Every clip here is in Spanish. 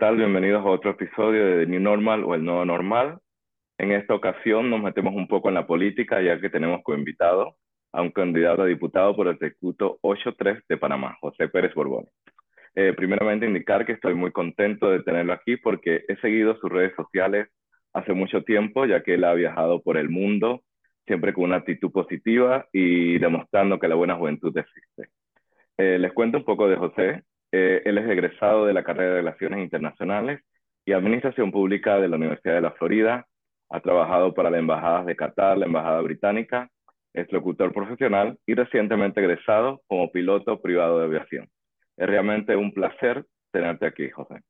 Buenas, ¿qué tal? Bienvenidos a otro episodio de The New Normal o El Nuevo Normal. En esta ocasión nos metemos un poco en la política, ya que tenemos como invitado a un candidato a diputado por el circuito 8-3 de Panamá, José Pérez Borbón. Eh, primeramente indicar que estoy muy contento de tenerlo aquí porque he seguido sus redes sociales hace mucho tiempo, ya que él ha viajado por el mundo, siempre con una actitud positiva y demostrando que la buena juventud existe. Eh, les cuento un poco de José. Eh, él es egresado de la carrera de Relaciones Internacionales y Administración Pública de la Universidad de la Florida. Ha trabajado para las embajadas de Qatar, la Embajada Británica, es locutor profesional y recientemente egresado como piloto privado de aviación. Es realmente un placer tenerte aquí, José.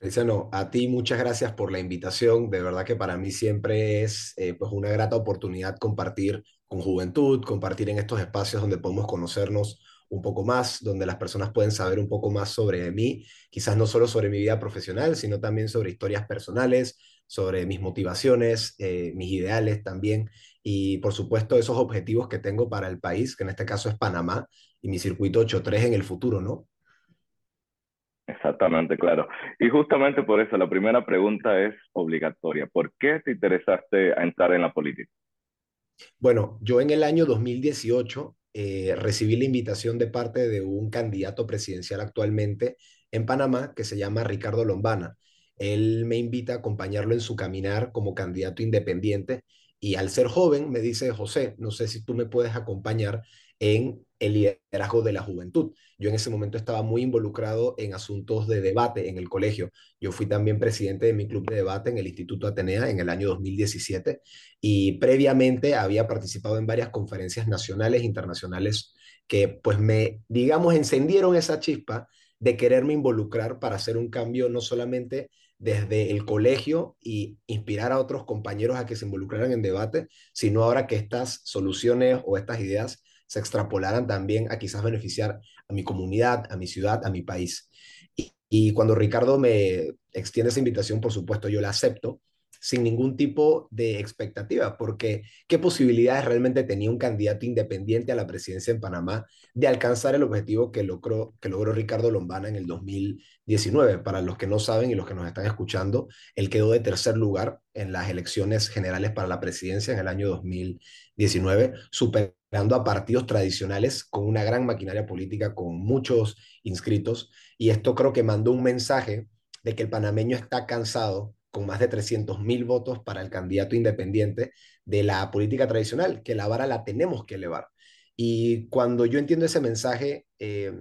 Feliciano, a ti muchas gracias por la invitación. De verdad que para mí siempre es eh, pues una grata oportunidad compartir con juventud, compartir en estos espacios donde podemos conocernos un poco más, donde las personas pueden saber un poco más sobre mí, quizás no solo sobre mi vida profesional, sino también sobre historias personales, sobre mis motivaciones, eh, mis ideales también, y por supuesto esos objetivos que tengo para el país, que en este caso es Panamá, y mi circuito 8.3 en el futuro, ¿no? Exactamente, claro. Y justamente por eso la primera pregunta es obligatoria. ¿Por qué te interesaste a entrar en la política? Bueno, yo en el año 2018 eh, recibí la invitación de parte de un candidato presidencial actualmente en Panamá que se llama Ricardo Lombana. Él me invita a acompañarlo en su caminar como candidato independiente y al ser joven me dice, José, no sé si tú me puedes acompañar en el liderazgo de la juventud. Yo en ese momento estaba muy involucrado en asuntos de debate en el colegio. Yo fui también presidente de mi club de debate en el Instituto Atenea en el año 2017 y previamente había participado en varias conferencias nacionales e internacionales que pues me, digamos, encendieron esa chispa de quererme involucrar para hacer un cambio no solamente desde el colegio y inspirar a otros compañeros a que se involucraran en debate, sino ahora que estas soluciones o estas ideas se extrapolaran también a quizás beneficiar a mi comunidad, a mi ciudad, a mi país. Y, cuando Ricardo me extiende esa invitación, por supuesto, yo la acepto sin ningún tipo de expectativa, porque ¿qué posibilidades realmente tenía un candidato independiente a la presidencia en Panamá de alcanzar el objetivo que logró, que logró Ricardo Lombana en el 2019? Para los que no saben y los que nos están escuchando, él quedó de tercer lugar en las elecciones generales para la presidencia en el año 2019, superando a partidos tradicionales con una gran maquinaria política, con muchos inscritos, y esto creo que mandó un mensaje de que el panameño está cansado con más de 300 mil votos para el candidato independiente de la política tradicional, que la vara la tenemos que elevar. Y cuando yo entiendo ese mensaje, eh,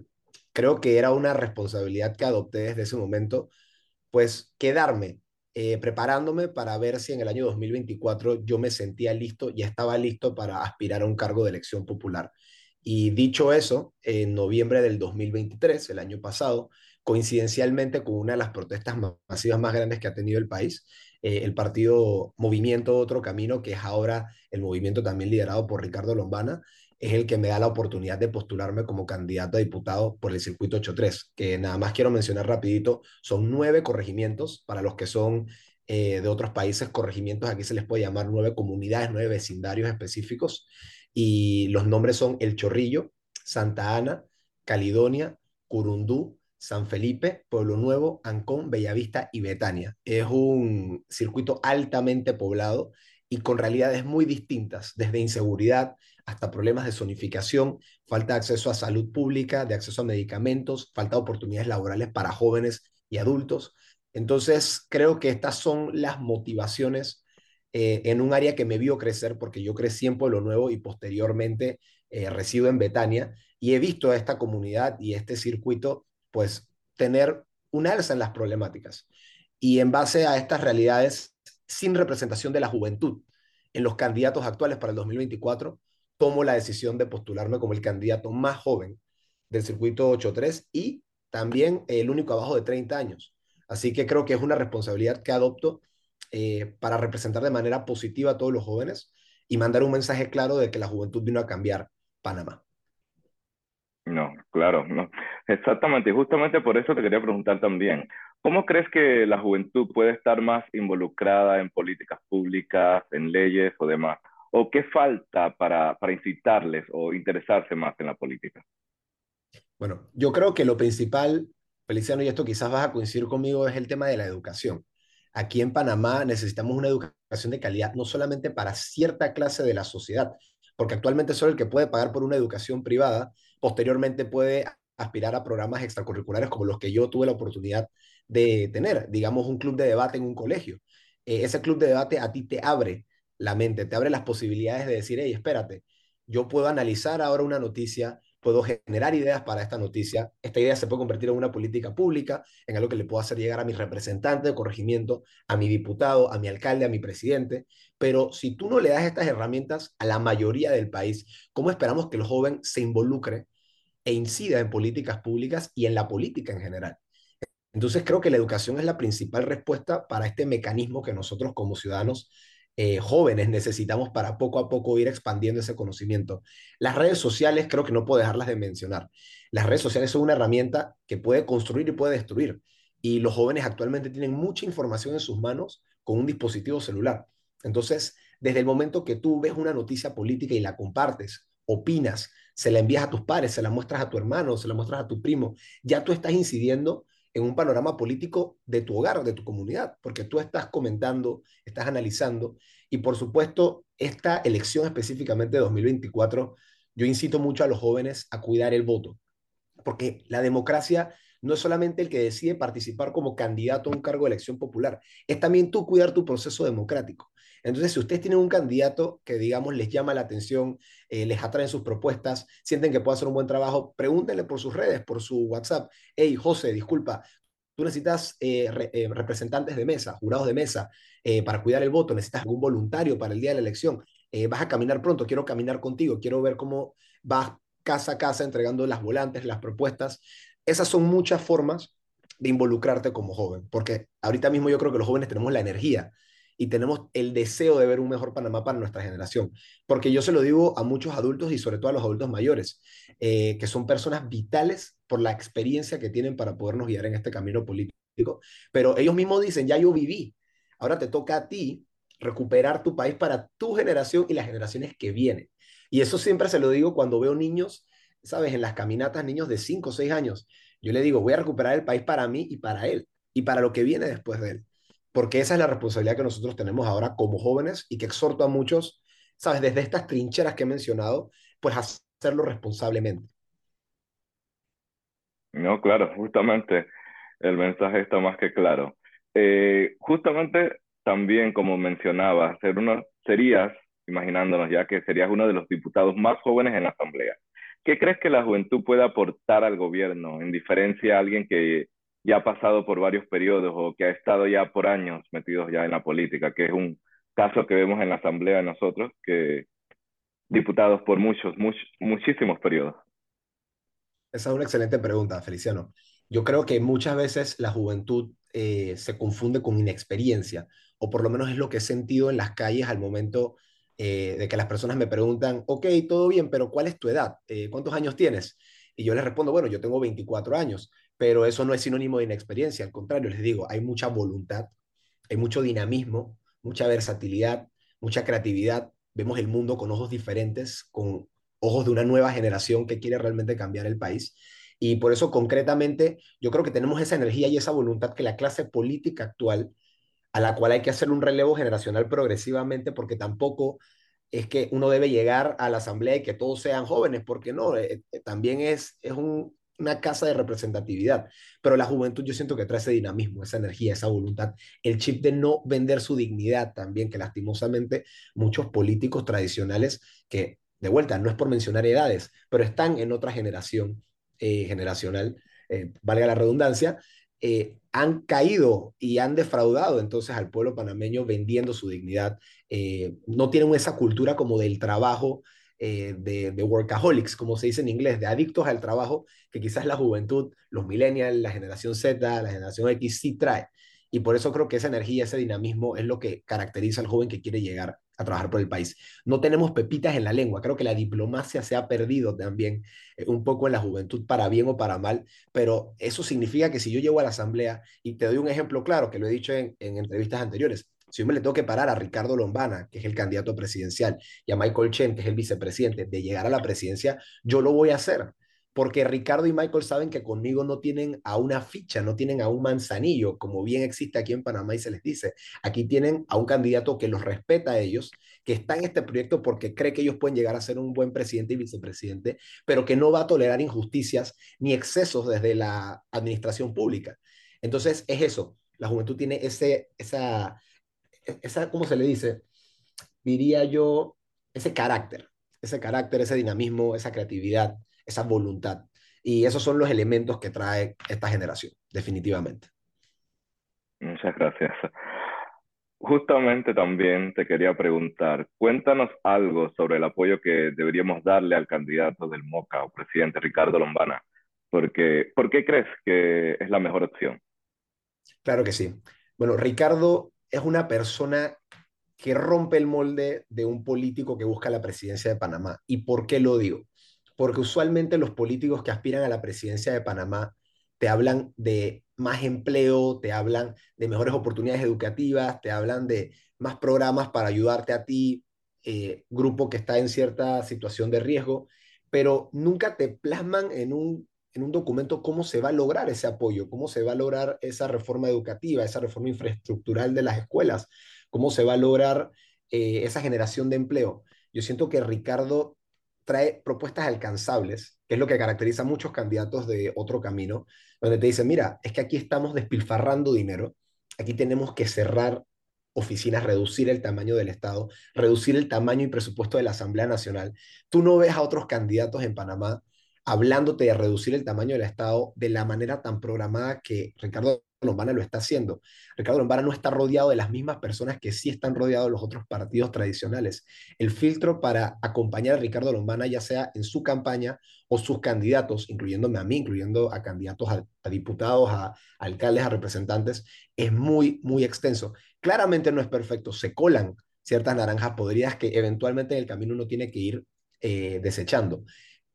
creo que era una responsabilidad que adopté desde ese momento, pues quedarme eh, preparándome para ver si en el año 2024 yo me sentía listo y estaba listo para aspirar a un cargo de elección popular. Y dicho eso, en noviembre del 2023, el año pasado, coincidencialmente con una de las protestas masivas más grandes que ha tenido el país, eh, el partido Movimiento Otro Camino, que es ahora el movimiento también liderado por Ricardo Lombana, es el que me da la oportunidad de postularme como candidato a diputado por el circuito 83, que nada más quiero mencionar rapidito, son nueve corregimientos, para los que son eh, de otros países, corregimientos, aquí se les puede llamar nueve comunidades, nueve vecindarios específicos, y los nombres son El Chorrillo, Santa Ana, Caledonia, Curundú, San Felipe, Pueblo Nuevo, Ancón, Bellavista y Betania. Es un circuito altamente poblado y con realidades muy distintas, desde inseguridad hasta problemas de zonificación, falta de acceso a salud pública, de acceso a medicamentos, falta de oportunidades laborales para jóvenes y adultos. Entonces, creo que estas son las motivaciones eh, en un área que me vio crecer, porque yo crecí en Pueblo Nuevo y posteriormente eh, resido en Betania, y he visto a esta comunidad y este circuito pues tener un alza en las problemáticas. Y en base a estas realidades, sin representación de la juventud en los candidatos actuales para el 2024, tomo la decisión de postularme como el candidato más joven del circuito 8-3 y también el único abajo de 30 años. Así que creo que es una responsabilidad que adopto eh, para representar de manera positiva a todos los jóvenes y mandar un mensaje claro de que la juventud vino a cambiar Panamá. No, claro, no. Exactamente, y justamente por eso te quería preguntar también, ¿cómo crees que la juventud puede estar más involucrada en políticas públicas, en leyes o demás? ¿O qué falta para, para incitarles o interesarse más en la política? Bueno, yo creo que lo principal Feliciano, y esto quizás vas a coincidir conmigo, es el tema de la educación. Aquí en Panamá necesitamos una educación de calidad no solamente para cierta clase de la sociedad, porque actualmente solo el que puede pagar por una educación privada, posteriormente puede aspirar a programas extracurriculares como los que yo tuve la oportunidad de tener, digamos un club de debate en un colegio. Eh, ese club de debate a ti te abre la mente, te abre las posibilidades de decir, hey, espérate, yo puedo analizar ahora una noticia, puedo generar ideas para esta noticia, esta idea se puede convertir en una política pública, en algo que le puedo hacer llegar a mi representante de corregimiento, a mi diputado, a mi alcalde, a mi presidente, pero si tú no le das estas herramientas a la mayoría del país, ¿cómo esperamos que el joven se involucre e incida en políticas públicas y en la política en general? Entonces creo que la educación es la principal respuesta para este mecanismo que nosotros como ciudadanos eh, jóvenes necesitamos para poco a poco ir expandiendo ese conocimiento. Las redes sociales creo que no puedo dejarlas de mencionar. Las redes sociales son una herramienta que puede construir y puede destruir. Y los jóvenes actualmente tienen mucha información en sus manos con un dispositivo celular. Entonces, desde el momento que tú ves una noticia política y la compartes, opinas, se la envías a tus padres, se la muestras a tu hermano, se la muestras a tu primo, ya tú estás incidiendo en un panorama político de tu hogar, de tu comunidad, porque tú estás comentando, estás analizando, y por supuesto, esta elección específicamente de 2024, yo incito mucho a los jóvenes a cuidar el voto, porque la democracia no es solamente el que decide participar como candidato a un cargo de elección popular, es también tú cuidar tu proceso democrático. Entonces, si ustedes tienen un candidato que, digamos, les llama la atención, eh, les atraen sus propuestas, sienten que puede hacer un buen trabajo, pregúntenle por sus redes, por su WhatsApp. Hey, José, disculpa, tú necesitas eh, eh, representantes de mesa, jurados de mesa, para cuidar el voto, necesitas algún voluntario para el día de la elección. vas a caminar pronto, quiero caminar contigo, quiero ver cómo vas casa a casa entregando las volantes, las propuestas. Esas son muchas formas de involucrarte como joven, porque ahorita mismo yo creo que los jóvenes tenemos la energía y tenemos el deseo de ver un mejor Panamá para nuestra generación. Porque yo se lo digo a muchos adultos y sobre todo a los adultos mayores, eh, que son personas vitales por la experiencia que tienen para podernos guiar en este camino político. Pero ellos mismos dicen, ya yo viví, ahora te toca a ti recuperar tu país para tu generación y las generaciones que vienen. Y eso siempre se lo digo cuando veo niños, ¿sabes? En las caminatas, niños de 5 o 6 años. Yo le digo, voy a recuperar el país para mí y para él, y para lo que viene después de él porque esa es la responsabilidad que nosotros tenemos ahora como jóvenes y que exhorto a muchos, sabes, desde estas trincheras que he mencionado, pues hacerlo responsablemente. No, claro, justamente el mensaje está más que claro. Eh, justamente también, como mencionaba, ser uno, serías, imaginándonos ya que serías uno de los diputados más jóvenes en la Asamblea. ¿Qué crees que la juventud puede aportar al gobierno en diferencia a alguien que ya ha pasado por varios periodos o que ha estado ya por años metidos ya en la política, que es un caso que vemos en la Asamblea de nosotros, que diputados por muchos, muchísimos periodos. Esa es una excelente pregunta, Feliciano. Yo creo que muchas veces la juventud eh, se confunde con inexperiencia, o por lo menos es lo que he sentido en las calles al momento eh, de que las personas me preguntan, ok, todo bien, pero ¿cuál es tu edad? Eh, ¿Cuántos años tienes? Y yo les respondo, bueno, yo tengo 24 años pero eso no es sinónimo de inexperiencia, al contrario, les digo, hay mucha voluntad, hay mucho dinamismo, mucha versatilidad, mucha creatividad, vemos el mundo con ojos diferentes, con ojos de una nueva generación que quiere realmente cambiar el país. Y por eso concretamente yo creo que tenemos esa energía y esa voluntad que la clase política actual, a la cual hay que hacer un relevo generacional progresivamente, porque tampoco es que uno debe llegar a la asamblea y que todos sean jóvenes, porque no, eh, eh, también es, es un, una casa de representatividad, pero la juventud yo siento que trae ese dinamismo, esa energía, esa voluntad, el chip de no vender su dignidad también, que lastimosamente muchos políticos tradicionales, que de vuelta, no es por mencionar edades, pero están en otra generación eh, generacional, eh, valga la redundancia, eh, han caído y han defraudado entonces al pueblo panameño vendiendo su dignidad. no tienen esa cultura como del trabajo eh, de, de, workaholics, como se dice en inglés, de adictos al trabajo, que quizás la juventud, los millennials, la generación Z, la generación X sí trae. Y por eso creo que esa energía, ese dinamismo es lo que caracteriza al joven que quiere llegar a trabajar por el país. No tenemos pepitas en la lengua, creo que la diplomacia se ha perdido también eh, un poco en la juventud, para bien o para mal, pero eso significa que si yo llego a la asamblea, y te doy un ejemplo claro, que lo he dicho en, en entrevistas anteriores, si yo me le tengo que parar a Ricardo Lombana, que es el candidato presidencial, y a Michael Chen, que es el vicepresidente, de llegar a la presidencia, yo lo voy a hacer, porque Ricardo y Michael saben que conmigo no tienen a una ficha, no tienen a un manzanillo, como bien existe aquí en Panamá y se les dice. Aquí tienen a un candidato que los respeta a ellos, que está en este proyecto porque cree que ellos pueden llegar a ser un buen presidente y vicepresidente, pero que no va a tolerar injusticias ni excesos desde la administración pública. Entonces, es eso. La juventud tiene ese, esa, esa, ¿cómo se le dice? Diría yo, ese carácter, ese carácter, ese dinamismo, esa creatividad esa voluntad. Y esos son los elementos que trae esta generación, definitivamente. Muchas gracias. Justamente también te quería preguntar, cuéntanos algo sobre el apoyo que deberíamos darle al candidato del MOCA o presidente Ricardo Lombana. Porque, ¿Por qué crees que es la mejor opción? Claro que sí. Bueno, Ricardo es una persona que rompe el molde de un político que busca la presidencia de Panamá. ¿Y por qué lo digo? porque usualmente los políticos que aspiran a la presidencia de Panamá te hablan de más empleo, te hablan de mejores oportunidades educativas, te hablan de más programas para ayudarte a ti, eh, grupo que está en cierta situación de riesgo, pero nunca te plasman en un, en un documento cómo se va a lograr ese apoyo, cómo se va a lograr esa reforma educativa, esa reforma infraestructural de las escuelas, cómo se va a lograr eh, esa generación de empleo. Yo siento que Ricardo trae propuestas alcanzables, que es lo que caracteriza a muchos candidatos de otro camino, donde te dicen, mira, es que aquí estamos despilfarrando dinero, aquí tenemos que cerrar oficinas, reducir el tamaño del Estado, reducir el tamaño y presupuesto de la Asamblea Nacional. Tú no ves a otros candidatos en Panamá hablándote de reducir el tamaño del Estado de la manera tan programada que Ricardo Lombana lo está haciendo. Ricardo Lombana no está rodeado de las mismas personas que sí están rodeados los otros partidos tradicionales. El filtro para acompañar a Ricardo Lombana, ya sea en su campaña o sus candidatos, incluyéndome a mí, incluyendo a candidatos a, diputados, a, alcaldes, a representantes, es muy, muy extenso. Claramente no es perfecto, se colan ciertas naranjas podridas que eventualmente en el camino uno tiene que ir eh, desechando.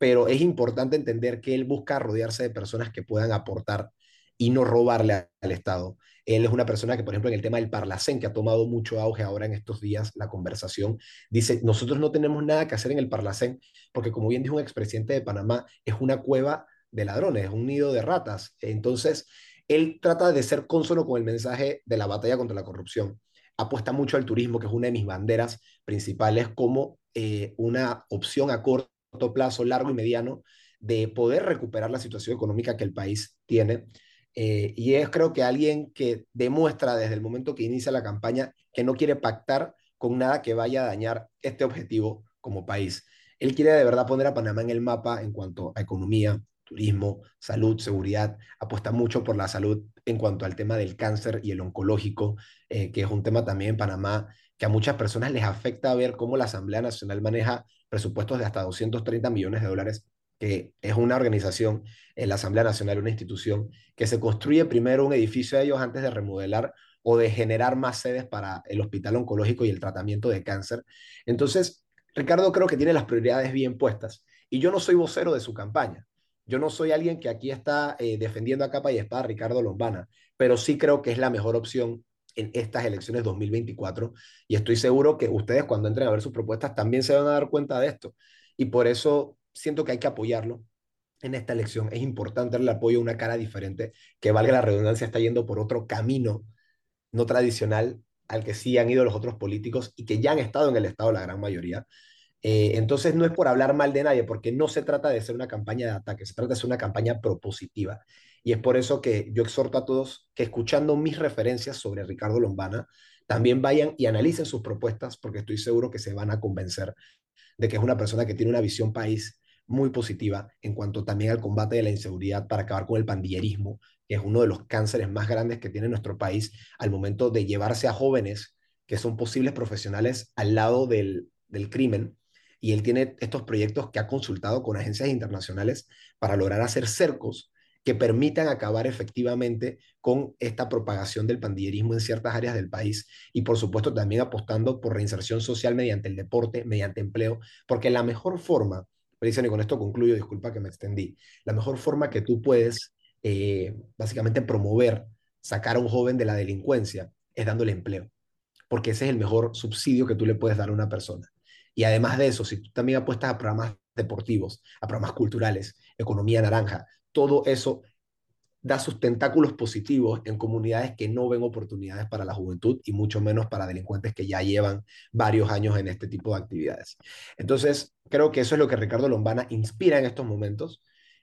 Pero es importante entender que él busca rodearse de personas que puedan aportar y no robarle al Estado. Él es una persona que, por ejemplo, en el tema del Parlacén, que ha tomado mucho auge ahora en estos días la conversación, dice, nosotros no tenemos nada que hacer en el Parlacén, porque como bien dijo un expresidente de Panamá, es una cueva de ladrones, es un nido de ratas. Entonces, él trata de ser consono con el mensaje de la batalla contra la corrupción. Apuesta mucho al turismo, que es una de mis banderas principales, como eh, una opción a corto plazo, largo y mediano, de poder recuperar la situación económica que el país tiene eh, y es creo que alguien que demuestra desde el momento que inicia la campaña que no quiere pactar con nada que vaya a dañar este objetivo como país. Él quiere de verdad poner a Panamá en el mapa en cuanto a economía, turismo, salud, seguridad. Apuesta mucho por la salud en cuanto al tema del cáncer y el oncológico, eh, que es un tema también en Panamá que a muchas personas les afecta ver cómo la Asamblea Nacional maneja presupuestos de hasta 230 millones de dólares que es una organización, en la Asamblea Nacional, una institución, que se construye primero un edificio de ellos antes de remodelar o de generar más sedes para el hospital oncológico y el tratamiento de cáncer. Entonces, Ricardo creo que tiene las prioridades bien puestas y yo no soy vocero de su campaña. Yo no soy alguien que aquí está eh, defendiendo a capa y espada a Ricardo Lombana, pero sí creo que es la mejor opción en estas elecciones 2024 y estoy seguro que ustedes cuando entren a ver sus propuestas también se van a dar cuenta de esto. Y por eso siento que hay que apoyarlo en esta elección. Es importante darle apoyo a una cara diferente, que valga la redundancia, está yendo por otro camino no tradicional al que sí han ido los otros políticos y que ya han estado en el Estado la gran mayoría. Eh, entonces no es por hablar mal de nadie, porque no se trata de ser una campaña de ataque, se trata de ser una campaña propositiva. Y es por eso que yo exhorto a todos que escuchando mis referencias sobre Ricardo Lombana, también vayan y analicen sus propuestas, porque estoy seguro que se van a convencer de que es una persona que tiene una visión país muy positiva en cuanto también al combate de la inseguridad para acabar con el pandillerismo, que es uno de los cánceres más grandes que tiene nuestro país al momento de llevarse a jóvenes que son posibles profesionales al lado del, del crimen. Y él tiene estos proyectos que ha consultado con agencias internacionales para lograr hacer cercos que permitan acabar efectivamente con esta propagación del pandillerismo en ciertas áreas del país y por supuesto también apostando por reinserción social mediante el deporte, mediante empleo, porque la mejor forma y con esto concluyo, disculpa que me extendí, la mejor forma que tú puedes eh, básicamente promover, sacar a un joven de la delincuencia es dándole empleo, porque ese es el mejor subsidio que tú le puedes dar a una persona. Y además de eso, si tú también apuestas a programas deportivos, a programas culturales, economía naranja, todo eso da sus tentáculos positivos en comunidades que no ven oportunidades para la juventud y mucho menos para delincuentes que ya llevan varios años en este tipo de actividades. Entonces, creo que eso es lo que Ricardo Lombana inspira en estos momentos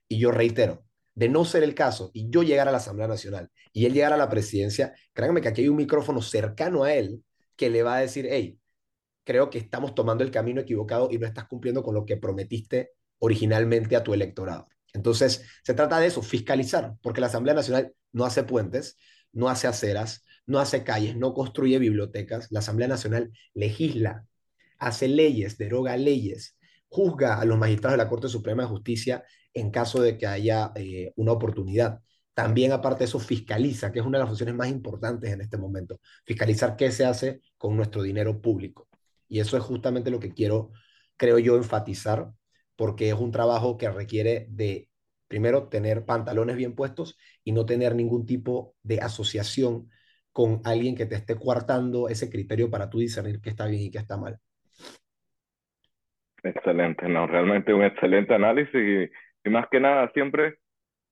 y yo reitero, de no ser el caso y yo llegar a la Asamblea Nacional y él llegar a la presidencia, créanme que aquí hay un micrófono cercano a él que le va a decir, hey, creo que estamos tomando el camino equivocado y no estás cumpliendo con lo que prometiste originalmente a tu electorado. Entonces, se trata de eso, fiscalizar, porque la Asamblea Nacional no hace puentes, no hace aceras, no hace calles, no construye bibliotecas. La Asamblea Nacional legisla, hace leyes, deroga leyes, juzga a los magistrados de la Corte Suprema de Justicia en caso de que haya eh, una oportunidad. También, aparte de eso, fiscaliza, que es una de las funciones más importantes en este momento, fiscalizar qué se hace con nuestro dinero público. Y eso es justamente lo que quiero, creo yo, enfatizar porque es un trabajo que requiere de, primero, tener pantalones bien puestos y no tener ningún tipo de asociación con alguien que te esté coartando ese criterio para tú discernir qué está bien y qué está mal. Excelente, no, realmente un excelente análisis y, más que nada siempre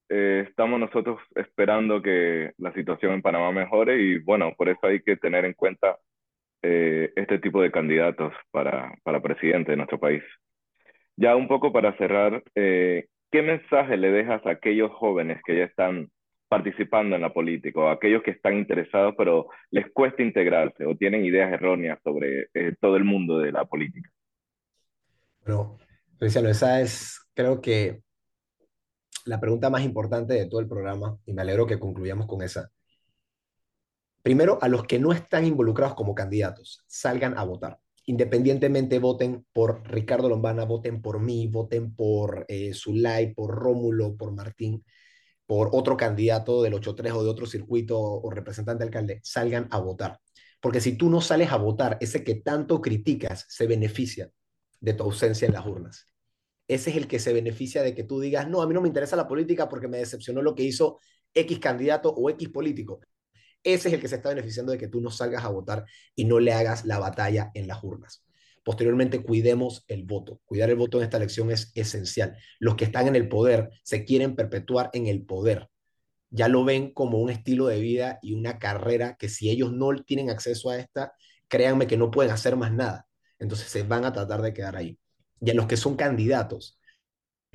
eh, estamos nosotros esperando que la situación en Panamá mejore y bueno, por eso hay que tener en cuenta eh, este tipo de candidatos para, para presidente de nuestro país. Ya un poco para cerrar, eh, ¿qué mensaje le dejas a aquellos jóvenes que ya están participando en la política o a aquellos que están interesados pero les cuesta integrarse o tienen ideas erróneas sobre eh, todo el mundo de la política? Bueno, Luciano, esa es, creo que, la pregunta más importante de todo el programa y me alegro que concluyamos con esa. Primero, a los que no están involucrados como candidatos, salgan a votar independientemente voten por Ricardo Lombana, voten por mí, voten por eh, Zulay, por Rómulo, por Martín, por otro candidato del 8-3 o de otro circuito o representante alcalde, salgan a votar. Porque si tú no sales a votar, ese que tanto criticas se beneficia de tu ausencia en las urnas. Ese es el que se beneficia de que tú digas, no, a mí no me interesa la política porque me decepcionó lo que hizo X candidato o X político. Ese es el que se está beneficiando de que tú no salgas a votar y no le hagas la batalla en las urnas. Posteriormente, cuidemos el voto. Cuidar el voto en esta elección es esencial. Los que están en el poder se quieren perpetuar en el poder. Ya lo ven como un estilo de vida y una carrera que si ellos no tienen acceso a esta, créanme que no pueden hacer más nada. Entonces se van a tratar de quedar ahí. Y a los que son candidatos,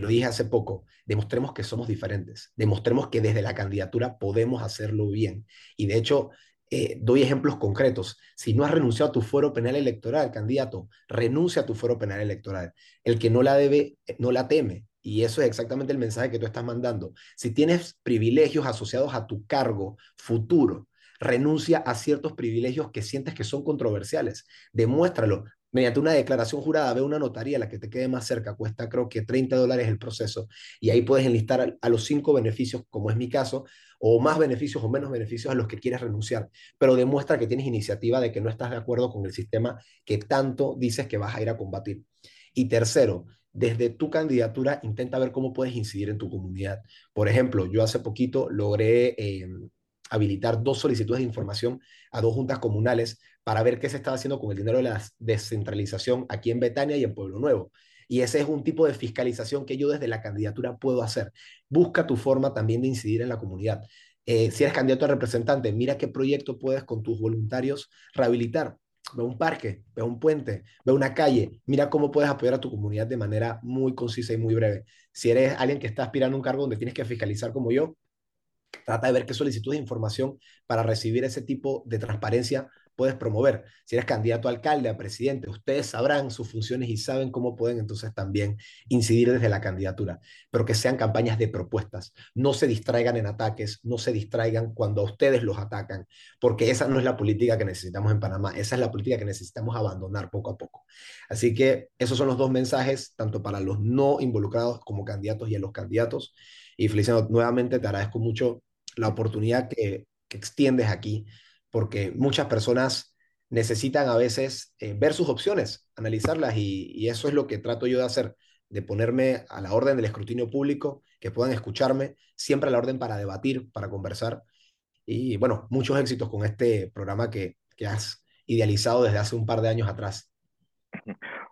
lo dije hace poco, demostremos que somos diferentes, demostremos que desde la candidatura podemos hacerlo bien. Y de hecho, eh, doy ejemplos concretos. Si no has renunciado a tu fuero penal electoral, candidato, renuncia a tu fuero penal electoral. El que no la debe, eh, no la teme. Y eso es exactamente el mensaje que tú estás mandando. Si tienes privilegios asociados a tu cargo futuro, renuncia a ciertos privilegios que sientes que son controversiales. Demuéstralo mediante una declaración jurada, ve una notaría, la que te quede más cerca, cuesta creo que 30 dólares el proceso, y ahí puedes enlistar a, los cinco beneficios, como es mi caso, o más beneficios o menos beneficios a los que quieres renunciar, pero demuestra que tienes iniciativa de que no estás de acuerdo con el sistema que tanto dices que vas a ir a combatir. Y tercero, desde tu candidatura intenta ver cómo puedes incidir en tu comunidad. Por ejemplo, yo hace poquito logré eh, habilitar dos solicitudes de información a dos juntas comunales para ver qué se estaba haciendo con el dinero de la descentralización aquí en Betania y en Pueblo Nuevo. Y ese es un tipo de fiscalización que yo desde la candidatura puedo hacer. Busca tu forma también de incidir en la comunidad. Eh, si eres candidato a representante, mira qué proyecto puedes con tus voluntarios rehabilitar. Ve un parque, ve un puente, ve una calle, mira cómo puedes apoyar a tu comunidad de manera muy concisa y muy breve. Si eres alguien que está aspirando a un cargo donde tienes que fiscalizar como yo, trata de ver qué solicitudes de información para recibir ese tipo de transparencia puedes promover. Si eres candidato a alcalde, a presidente, ustedes sabrán sus funciones y saben cómo pueden entonces también incidir desde la candidatura, pero que sean campañas de propuestas. No se distraigan en ataques, no se distraigan cuando a ustedes los atacan, porque esa no es la política que necesitamos en Panamá, esa es la política que necesitamos abandonar poco a poco. Así que esos son los dos mensajes, tanto para los no involucrados como candidatos y a los candidatos. Y Feliciano, nuevamente te agradezco mucho la oportunidad que, que extiendes aquí porque muchas personas necesitan a veces eh, ver sus opciones, analizarlas y, eso es lo que trato yo de hacer, de ponerme a la orden del escrutinio público, que puedan escucharme, siempre a la orden para debatir, para conversar. Y bueno, muchos éxitos con este programa que, que has idealizado desde hace un par de años atrás.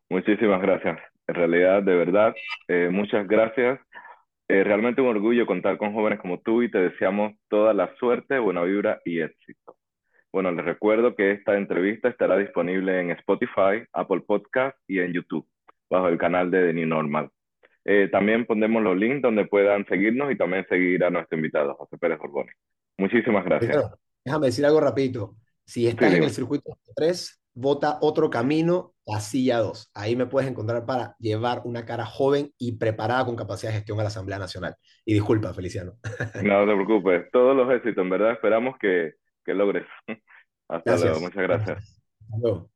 Muchísimas gracias. En realidad, de verdad, eh, muchas gracias. Eh, realmente un orgullo contar con jóvenes como tú y te deseamos toda la suerte, buena vibra y éxito. Bueno, les recuerdo que esta entrevista estará disponible en Spotify, Apple Podcast y en YouTube, bajo el canal de The New Normal. Eh, también pondremos los links donde puedan seguirnos y también seguir a nuestro invitado, José Pérez Borboni. Muchísimas gracias. déjame decir algo rapidito. Si estás en el circuito 3, vota otro camino a silla 2. Ahí me puedes encontrar para llevar una cara joven y preparada con capacidad de gestión a la Asamblea Nacional. Y disculpa, Feliciano. No te preocupes. Todos los éxitos, en verdad. Esperamos que que logres. Hasta luego, muchas gracias. Hasta luego.